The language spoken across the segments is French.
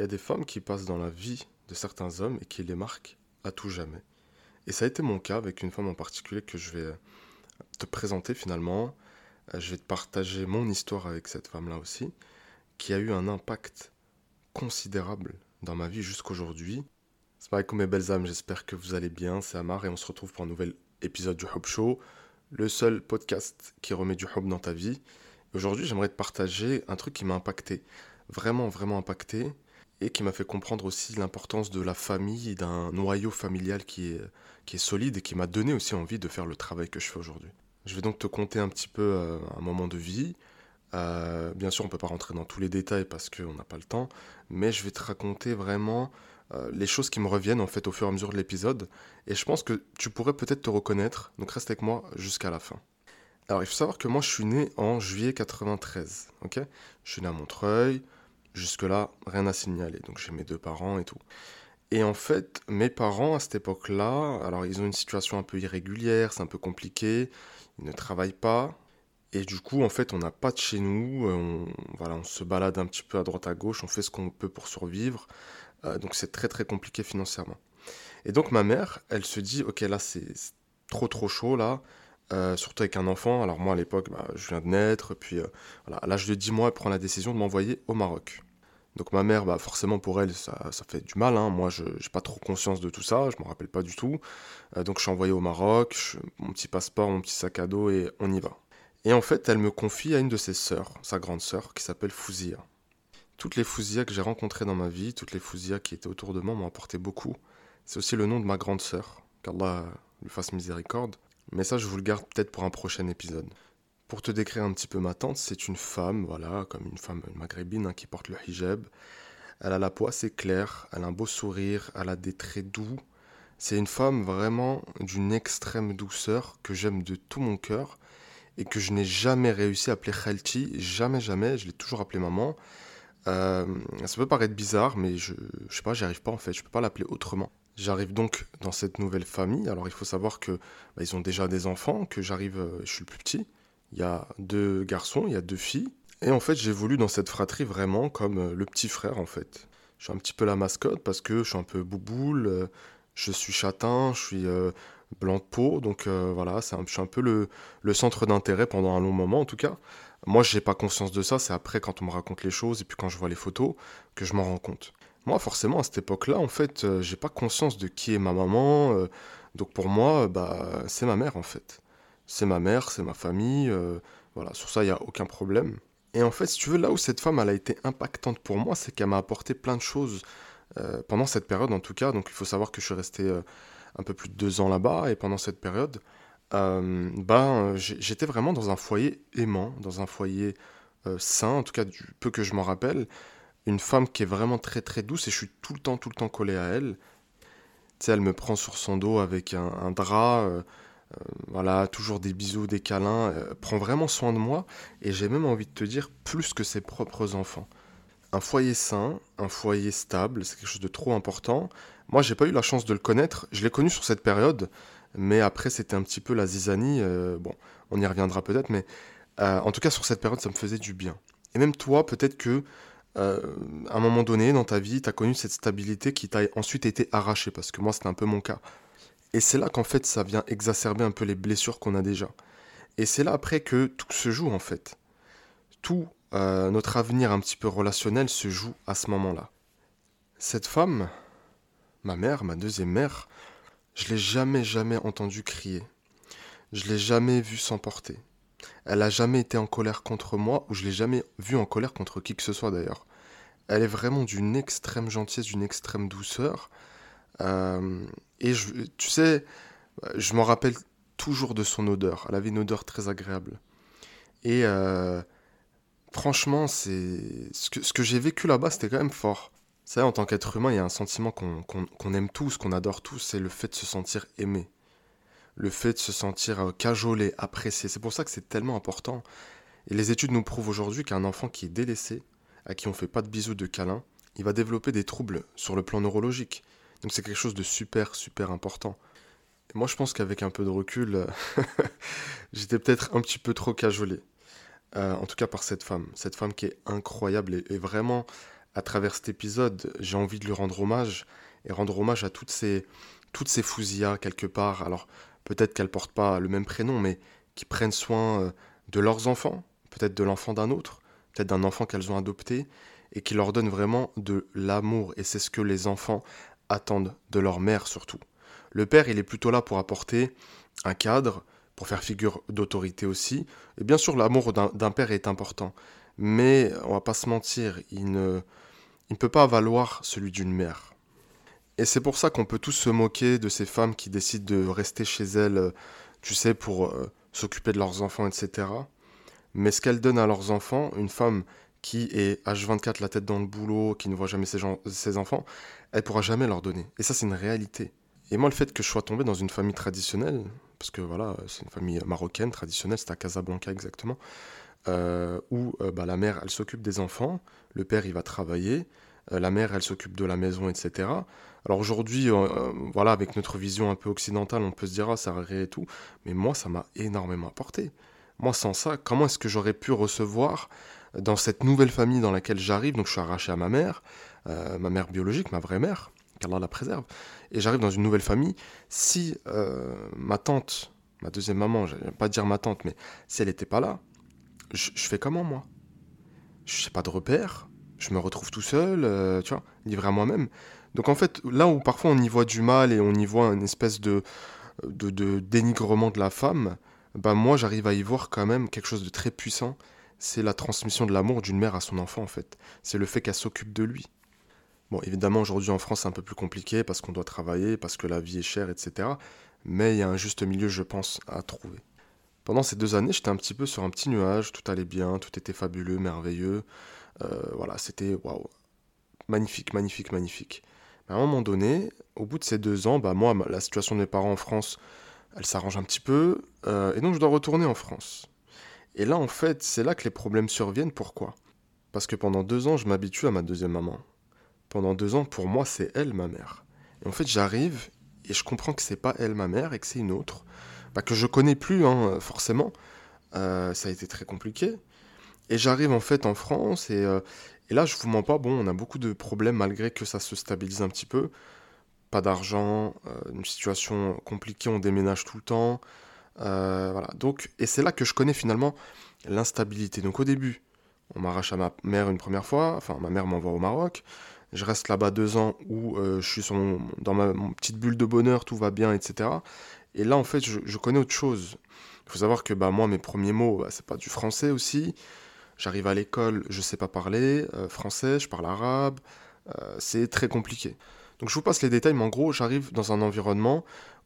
il y a des femmes qui passent dans la vie de certains hommes et qui les marquent à tout jamais. Et ça a été mon cas avec une femme en particulier que je vais euh, te présenter finalement. Euh, je vais te partager mon histoire avec cette femme-là aussi, qui a eu un impact considérable dans ma vie jusqu'aujourd'hui. C'est pareil mes belles âmes, j'espère que vous allez bien, c'est Amar et on se retrouve pour un nouvel épisode du Hub Show, le seul podcast qui remet du hub dans ta vie. Aujourd'hui, j'aimerais te partager un truc qui m'a impacté, vraiment, vraiment impacté, et qui m'a fait comprendre aussi l'importance de la famille, d'un noyau familial qui est, solide et qui m'a donné aussi envie de faire le travail que je fais aujourd'hui. Je vais donc te conter un petit peu euh, un moment de vie. Euh, bien sûr, on ne peut pas rentrer dans tous les détails parce qu'on n'a pas le temps, mais je vais te raconter vraiment euh, les choses qui me reviennent en fait au fur et à mesure de l'épisode. Et je pense que tu pourrais peut-être te reconnaître, donc reste avec moi jusqu'à la fin. Alors, il faut savoir que moi, je suis né en juillet 93, ok? Je suis né à Montreuil, jusque-là, rien à signaler. Donc, j'ai mes deux parents et tout. Et en fait, mes parents, à cette époque-là, alors ils ont une situation un peu irrégulière, c'est un peu compliqué, ils ne travaillent pas. Et du coup, en fait, on n'a pas de chez nous, on, voilà, on se balade un petit peu à droite à gauche, on fait ce qu'on peut pour survivre. Euh, donc, c'est très très compliqué financièrement. Et donc, ma mère, elle se dit, ok, là, c'est trop trop chaud, là. Euh, surtout avec un enfant. Alors moi à l'époque, bah, je viens de naître, puis euh, voilà, à l'âge de 10 mois, elle prend la décision de m'envoyer au Maroc. Donc ma mère, bah, forcément pour elle, ça, fait du mal. Hein. Moi, je n'ai pas trop conscience de tout ça, je ne me rappelle pas du tout. Euh, donc je suis envoyé au Maroc, mon petit passeport, mon petit sac à dos, et on y va. Et en fait, elle me confie à une de ses sœurs, sa grande sœur, qui s'appelle Fouzia. Toutes les Fouzia que j'ai rencontrées dans ma vie, toutes les Fouzia qui étaient autour de moi m'ont apporté beaucoup. C'est aussi le nom de ma grande sœur, qu'Allah lui fasse miséricorde. Mais ça, je vous le garde peut-être pour un prochain épisode. Pour te décrire un petit peu ma tante, c'est une femme, voilà, comme une femme maghrébine hein, qui porte le hijab. Elle a la peau assez claire, elle a un beau sourire, elle a des traits doux. C'est une femme vraiment d'une extrême douceur que j'aime de tout mon cœur et que je n'ai jamais réussi à appeler Khalti, jamais, jamais, je l'ai toujours appelée maman. Euh, ça peut paraître bizarre, mais je, je sais pas, j'y arrive pas en fait, je peux pas l'appeler autrement. J'arrive donc dans cette nouvelle famille. Alors il faut savoir que bah, ils ont déjà des enfants, que j'arrive, euh, je suis le plus petit. Il y a deux garçons, il y a deux filles. Et en fait, j'évolue dans cette fratrie vraiment comme euh, le petit frère en fait. Je suis un petit peu la mascotte parce que je suis un peu bouboule, euh, je suis châtain, je suis blanc de peau, donc voilà, c'est je suis un peu le, centre d'intérêt pendant un long moment en tout cas. Moi, j'ai pas conscience de ça, c'est après quand on me raconte les choses et puis quand je vois les photos que je m'en rends compte. Moi, forcément, à cette époque-là, en fait, euh, j'ai pas conscience de qui est ma maman. Euh, donc pour moi, bah, c'est ma mère, en fait. C'est ma mère, c'est ma famille. Euh, voilà, sur ça, il n'y a aucun problème. Et en fait, si tu veux, là où cette femme, elle a été impactante pour moi, c'est qu'elle m'a apporté plein de choses pendant cette période, en tout cas. Donc il faut savoir que je suis resté un peu plus de deux ans là-bas, et pendant cette période, ben, j'étais vraiment dans un foyer aimant, dans un foyer sain, en tout cas du peu que je m'en rappelle une femme qui est vraiment très très douce et je suis tout le temps, tout le temps collé à elle. Tu sais, elle me prend sur son dos avec un, drap, euh, euh, voilà, toujours des bisous, des câlins, elle prend vraiment soin de moi et j'ai même envie de te dire plus que ses propres enfants. Un foyer sain, un foyer stable, c'est quelque chose de trop important. Moi, j'ai pas eu la chance de le connaître, je l'ai connu sur cette période, mais après c'était un petit peu la zizanie, euh, bon, on y reviendra peut-être, mais en tout cas sur cette période ça me faisait du bien. Et même toi, peut-être que euh, à un moment donné dans ta vie, tu as connu cette stabilité qui t'a ensuite été arrachée, parce que moi c'était un peu mon cas. Et c'est là qu'en fait ça vient exacerber un peu les blessures qu'on a déjà. Et c'est là après que tout se joue en fait. Tout euh, notre avenir un petit peu relationnel se joue à ce moment-là. Cette femme, ma mère, ma deuxième mère, je l'ai jamais jamais entendue crier. Je l'ai jamais vue s'emporter. Elle a jamais été en colère contre moi, ou je l'ai jamais vue en colère contre qui que ce soit d'ailleurs. Elle est vraiment d'une extrême gentillesse, d'une extrême douceur. Euh, et tu sais, je m'en rappelle toujours de son odeur. Elle avait une odeur très agréable. Et euh, franchement, c'est ce que, ce que j'ai vécu là-bas, c'était quand même fort. C'est en tant qu'être humain, il y a un sentiment qu'on aime tous, qu'on adore tous, c'est le fait de se sentir aimé le fait de se sentir euh, cajolé, apprécié. C'est pour ça que c'est tellement important. Et les études nous prouvent aujourd'hui qu'un enfant qui est délaissé, à qui on fait pas de bisous, de câlins, il va développer des troubles sur le plan neurologique. Donc c'est quelque chose de super, super important. Et moi je pense qu'avec un peu de recul, j'étais peut-être un petit peu trop cajolé. Euh, en tout cas par cette femme. Cette femme qui est incroyable et, vraiment, à travers cet épisode, j'ai envie de lui rendre hommage et rendre hommage à toutes ces, toutes ces fousillas quelque part. Alors peut-être qu'elles portent pas le même prénom, mais qui prennent soin euh, de leurs enfants, peut-être de l'enfant d'un autre, peut-être d'un enfant qu'elles ont adopté, et qui leur donnent vraiment de l'amour. Et c'est ce que les enfants attendent de leur mère surtout. Le père, il est plutôt là pour apporter un cadre, pour faire figure d'autorité aussi. Et bien sûr, l'amour d'un père est important. Mais on va pas se mentir, ne, il ne peut pas valoir celui d'une mère. Et c'est pour ça qu'on peut tous se moquer de ces femmes qui décident de rester chez elles, euh, tu sais, pour euh, s'occuper de leurs enfants, etc. Mais ce qu'elles donnent à leurs enfants, une femme qui est H24 la tête dans le boulot, qui ne voit jamais ses, ses enfants, elle pourra jamais leur donner. Et ça, c'est une réalité. Et moi, le fait que je sois tombé dans une famille traditionnelle, parce que voilà, c'est une famille marocaine traditionnelle, c'est à Casablanca exactement, euh, où bah, la mère, elle s'occupe des enfants, le père, il va travailler, la mère, elle s'occupe de la maison, etc. Alors aujourd'hui, euh, euh, voilà, avec notre vision un peu occidentale, on peut se dire, ah, ça et tout. Mais moi, ça m'a énormément apporté. Moi, sans ça, comment est-ce que j'aurais pu recevoir dans cette nouvelle famille dans laquelle j'arrive Donc, je suis arraché à ma mère, euh, ma mère biologique, ma vraie mère, qu'Allah la préserve. Et j'arrive dans une nouvelle famille. Si ma tante, ma deuxième maman, je pas dire ma tante, mais si elle n'était pas là, je, fais comment, moi? Je n'ai pas de repère, je me retrouve tout seul, tu vois, livré à moi-même. Donc en fait, là où parfois on y voit du mal et on y voit une espèce de, de, dénigrement de la femme, bah moi j'arrive à y voir quand même quelque chose de très puissant. C'est la transmission de l'amour d'une mère à son enfant en fait. C'est le fait qu'elle s'occupe de lui. Bon, évidemment aujourd'hui en France c'est un peu plus compliqué parce qu'on doit travailler, parce que la vie est chère, etc. Mais il y a un juste milieu, je pense, à trouver. Pendant ces deux années, j'étais un petit peu sur un petit nuage, tout allait bien, tout était fabuleux, merveilleux. Euh, voilà, c'était waouh, magnifique, magnifique, magnifique à un moment donné, au bout de ces deux ans, bah moi, la situation de mes parents en France, elle s'arrange un petit peu, euh, et donc je dois retourner en France. Et là, en fait, c'est là que les problèmes surviennent. Pourquoi? Parce que pendant deux ans, je m'habitue à ma deuxième maman. Pendant deux ans, pour moi, c'est elle ma mère. Et en fait, j'arrive et je comprends que c'est pas elle ma mère et que c'est une autre, bah, que je connais plus, hein, forcément. Euh, ça a été très compliqué. Et j'arrive en fait en France et, euh, et là, je vous mens pas, bon, on a beaucoup de problèmes malgré que ça se stabilise un petit peu. Pas d'argent, euh, une situation compliquée, on déménage tout le temps. Voilà. Donc, et c'est là que je connais finalement l'instabilité. Donc au début, on m'arrache à ma mère une première fois, enfin ma mère m'envoie au Maroc. Je reste là-bas deux ans où je suis dans ma petite bulle de bonheur, tout va bien, etc. Et là, en fait, je, connais autre chose. Il faut savoir que bah, moi, mes premiers mots, bah, c'est pas du français aussi. J'arrive à l'école, je sais pas parler euh, français, je parle arabe, euh, c'est très compliqué. Donc je vous passe les détails, mais en gros, j'arrive dans un environnement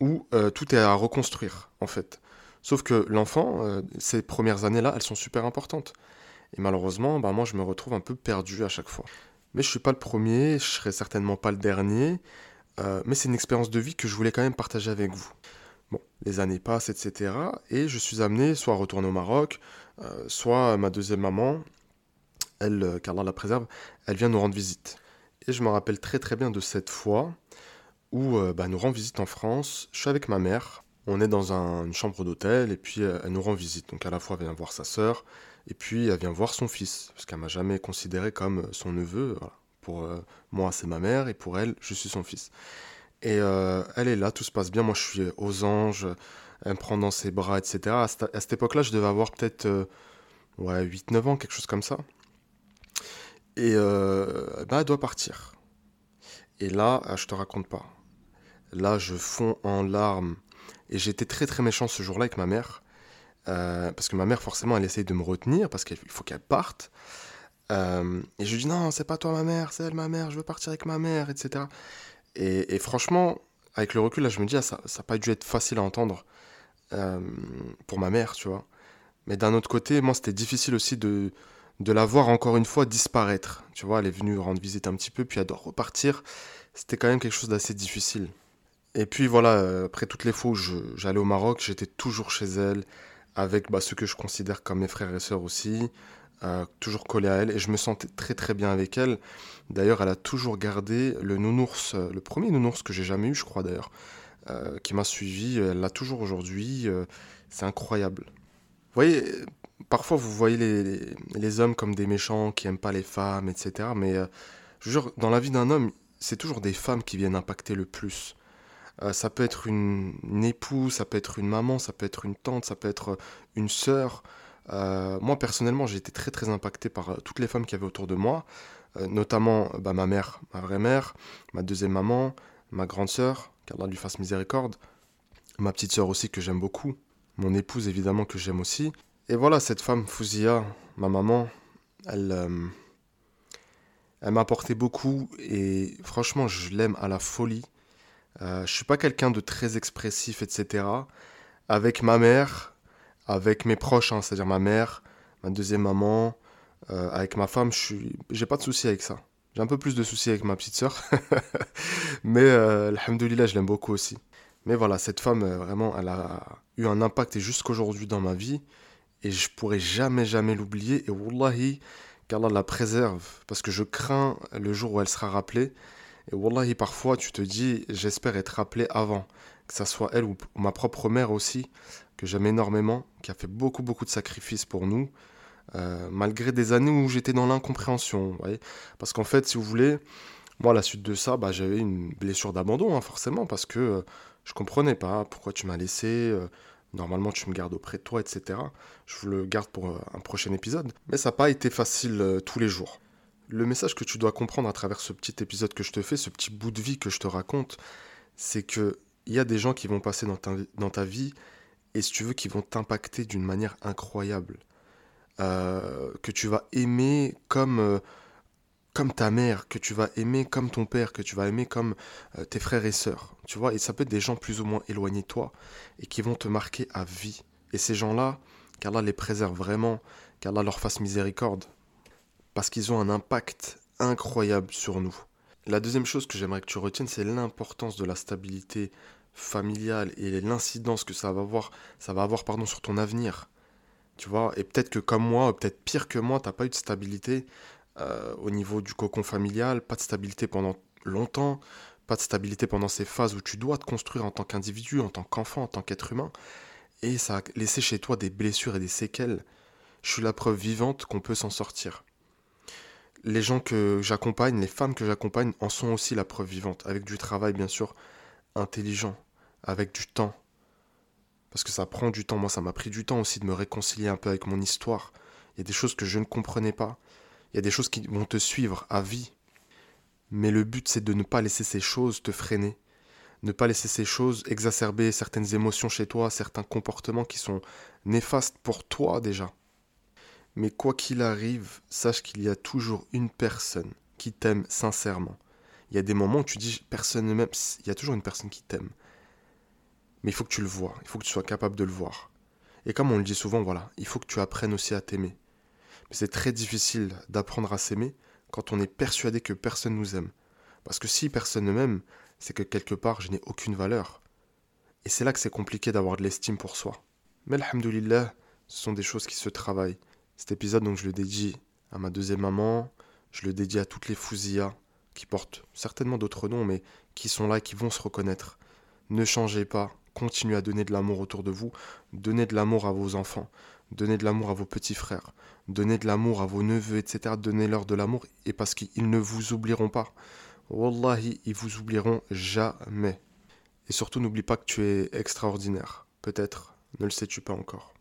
où euh, tout est à reconstruire, en fait. Sauf que l'enfant, ces premières années-là, elles sont super importantes. Et malheureusement, bah, moi, je me retrouve un peu perdu à chaque fois. Mais je suis pas le premier, je serai certainement pas le dernier. mais c'est une expérience de vie que je voulais quand même partager avec vous. Les années passent, etc. Et je suis amené soit à retourner au Maroc, euh, soit ma deuxième maman, elle, euh, la préserve, elle vient nous rendre visite. Et je me rappelle très très bien de cette fois où euh, bah, nous rend visite en France. Je suis avec ma mère, on est dans une chambre d'hôtel et puis elle nous rend visite. Donc à la fois elle vient voir sa sœur et puis elle vient voir son fils, parce qu'elle m'a jamais considéré comme son neveu. Pour moi c'est ma mère et pour elle je suis son fils. Et elle est là, tout se passe bien. Moi je suis aux anges, elle me prend dans ses bras, etc. À cette, époque-là, je devais avoir peut-être euh, ouais, 8-9 ans, quelque chose comme ça. Et euh, bah, elle doit partir. Et là, ah, je te raconte pas. Là, je fonds en larmes. Et j'étais très très méchant ce jour-là avec ma mère. Euh, parce que ma mère, forcément, elle essaye de me retenir parce qu'il faut qu'elle parte. et je lui dis non, c'est pas toi ma mère, c'est elle ma mère, je veux partir avec ma mère, etc. Et, franchement, avec le recul, là, je me dis, ah, ça n'a pas dû être facile à entendre. Euh, pour ma mère, tu vois. Mais d'un autre côté, moi, c'était difficile aussi de, de la voir encore une fois disparaître. Tu vois, elle est venue rendre visite un petit peu, puis elle doit repartir. C'était quand même quelque chose d'assez difficile. Et puis voilà, euh, après toutes les fois où j'allais au Maroc, j'étais toujours chez elle, avec bah, ceux que je considère comme mes frères et sœurs aussi, euh, toujours collé à elle, et je me sentais très très bien avec elle. D'ailleurs, elle a toujours gardé le nounours, le premier nounours que j'ai jamais eu, je crois d'ailleurs. Euh, qui m'a suivi, elle l'a toujours aujourd'hui, euh, c'est incroyable. Vous voyez, parfois vous voyez les, hommes comme des méchants qui aiment pas les femmes, etc. Mais euh, je jure, dans la vie d'un homme, c'est toujours des femmes qui viennent impacter le plus. Euh, ça peut être une, épouse, ça peut être une maman, ça peut être une tante, ça peut être une sœur. Euh, moi personnellement, j'ai été très très impacté par toutes les femmes qui avaient autour de moi, notamment bah, ma mère, ma vraie mère, ma deuxième maman, ma grande sœur, qu'Allah lui fasse miséricorde, ma petite sœur aussi que j'aime beaucoup, mon épouse évidemment que j'aime aussi. Et voilà, cette femme, Fouzia, ma maman, elle, euh, elle m'a apporté beaucoup et franchement, je l'aime à la folie. Euh, je suis pas quelqu'un de très expressif, etc. Avec ma mère, avec mes proches, hein, c'est-à-dire ma mère, ma deuxième maman, euh, avec ma femme, je suis, j'ai pas de souci avec ça. J'ai un peu plus de soucis avec ma petite sœur, mais euh, alhamdoulilah, je l'aime beaucoup aussi. Mais voilà, cette femme, euh, vraiment, elle a eu un impact jusqu'aujourd'hui dans ma vie. Et je pourrai jamais, jamais l'oublier. Et wallahi, qu'Allah la préserve. Parce que je crains le jour où elle sera rappelée. Et wallahi, parfois, tu te dis, j'espère être rappelé avant. Que ça soit elle ou ma propre mère aussi, que j'aime énormément, qui a fait beaucoup, beaucoup de sacrifices pour nous. Euh, malgré des années où j'étais dans l'incompréhension. Parce qu'en fait, si vous voulez, moi, à la suite de ça, bah, j'avais une blessure d'abandon, hein, forcément, parce que euh, je comprenais pas pourquoi tu m'as laissé. Euh, normalement, tu me gardes auprès de toi, etc. Je vous le garde pour euh, un prochain épisode. Mais ça n'a pas été facile tous les jours. Le message que tu dois comprendre à travers ce petit épisode que je te fais, ce petit bout de vie que je te raconte, c'est que il y a des gens qui vont passer dans ta vie et si tu veux, qui vont t'impacter d'une manière incroyable. que tu vas aimer comme comme ta mère, que tu vas aimer comme ton père, que tu vas aimer comme euh, tes frères et sœurs. Tu vois, et ça peut être des gens plus ou moins éloignés de toi et qui vont te marquer à vie. Et ces gens-là, qu'Allah les préserve vraiment, qu'Allah leur fasse miséricorde, parce qu'ils ont un impact incroyable sur nous. La deuxième chose que j'aimerais que tu retiennes, c'est l'importance de la stabilité familiale et l'incidence que ça va avoir, ça va avoir pardon, sur ton avenir. Tu vois, et peut-être que comme moi, peut-être pire que moi, tu n'as pas eu de stabilité, euh, au niveau du cocon familial, pas de stabilité pendant longtemps, pas de stabilité pendant ces phases où tu dois te construire en tant qu'individu, en tant qu'enfant, en tant qu'être humain. Et ça a laissé chez toi des blessures et des séquelles. Je suis la preuve vivante qu'on peut s'en sortir. Les gens que j'accompagne, les femmes que j'accompagne en sont aussi la preuve vivante, avec du travail bien sûr intelligent, avec du temps. Parce que ça prend du temps, moi ça m'a pris du temps aussi de me réconcilier un peu avec mon histoire. Il y a des choses que je ne comprenais pas, il y a des choses qui vont te suivre à vie. Mais le but, c'est de ne pas laisser ces choses te freiner. Ne pas laisser ces choses exacerber certaines émotions chez toi, certains comportements qui sont néfastes pour toi déjà. Mais quoi qu'il arrive, sache qu'il y a toujours une personne qui t'aime sincèrement. Il y a des moments où tu dis personne ne m'aime, il y a toujours une personne qui t'aime. Mais il faut que tu le vois, il faut que tu sois capable de le voir. Et comme on le dit souvent, voilà, il faut que tu apprennes aussi à t'aimer. Mais c'est très difficile d'apprendre à s'aimer quand on est persuadé que personne nous aime. Parce que si personne ne m'aime, c'est que quelque part je n'ai aucune valeur. Et c'est là que c'est compliqué d'avoir de l'estime pour soi. Mais alhamdoulilah, ce sont des choses qui se travaillent. Cet épisode, donc, je le dédie à ma deuxième maman, je le dédie à toutes les fousillas, qui portent certainement d'autres noms, mais qui sont là et qui vont se reconnaître. Ne changez pas, continuez à donner de l'amour autour de vous, donnez de l'amour à vos enfants, donnez de l'amour à vos petits frères, donnez de l'amour à vos neveux, etc. Donnez-leur de l'amour et parce qu'ils ne vous oublieront pas. Wallahi, ils vous oublieront jamais. Et surtout, n'oublie pas que tu es extraordinaire. Peut-être ne le sais-tu pas encore.